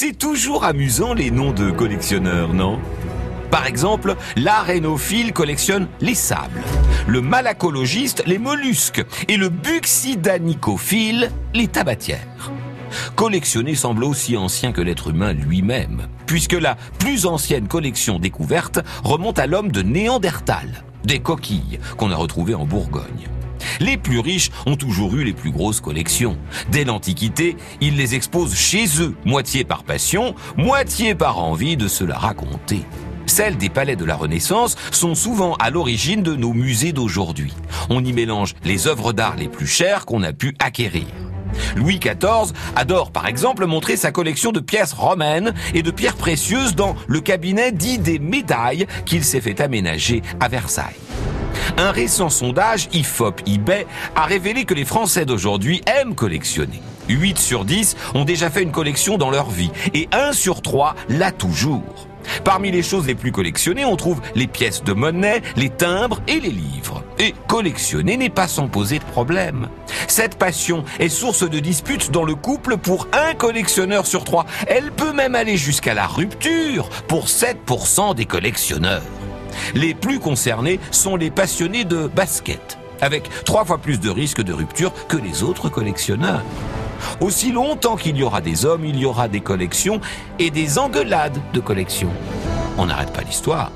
C'est toujours amusant les noms de collectionneurs, non? Par exemple, l'arénophile collectionne les sables, le malacologiste les mollusques et le buxidanicophile les tabatières. Collectionner semble aussi ancien que l'être humain lui-même, puisque la plus ancienne collection découverte remonte à l'homme de Néandertal, des coquilles qu'on a retrouvées en Bourgogne. Les plus riches ont toujours eu les plus grosses collections. Dès l'Antiquité, ils les exposent chez eux, moitié par passion, moitié par envie de se la raconter. Celles des palais de la Renaissance sont souvent à l'origine de nos musées d'aujourd'hui. On y mélange les œuvres d'art les plus chères qu'on a pu acquérir. Louis XIV adore par exemple montrer sa collection de pièces romaines et de pierres précieuses dans le cabinet dit des médailles qu'il s'est fait aménager à Versailles. Un récent sondage IFOP-eBay a révélé que les Français d'aujourd'hui aiment collectionner. 8 sur 10 ont déjà fait une collection dans leur vie et 1 sur 3 l'a toujours. Parmi les choses les plus collectionnées, on trouve les pièces de monnaie, les timbres et les livres. Et collectionner n'est pas sans poser de problème. Cette passion est source de disputes dans le couple pour un collectionneur sur trois. Elle peut même aller jusqu'à la rupture pour 7% des collectionneurs. Les plus concernés sont les passionnés de basket, avec trois fois plus de risques de rupture que les autres collectionneurs. Aussi longtemps qu'il y aura des hommes, il y aura des collections et des engueulades de collections. On n'arrête pas l'histoire.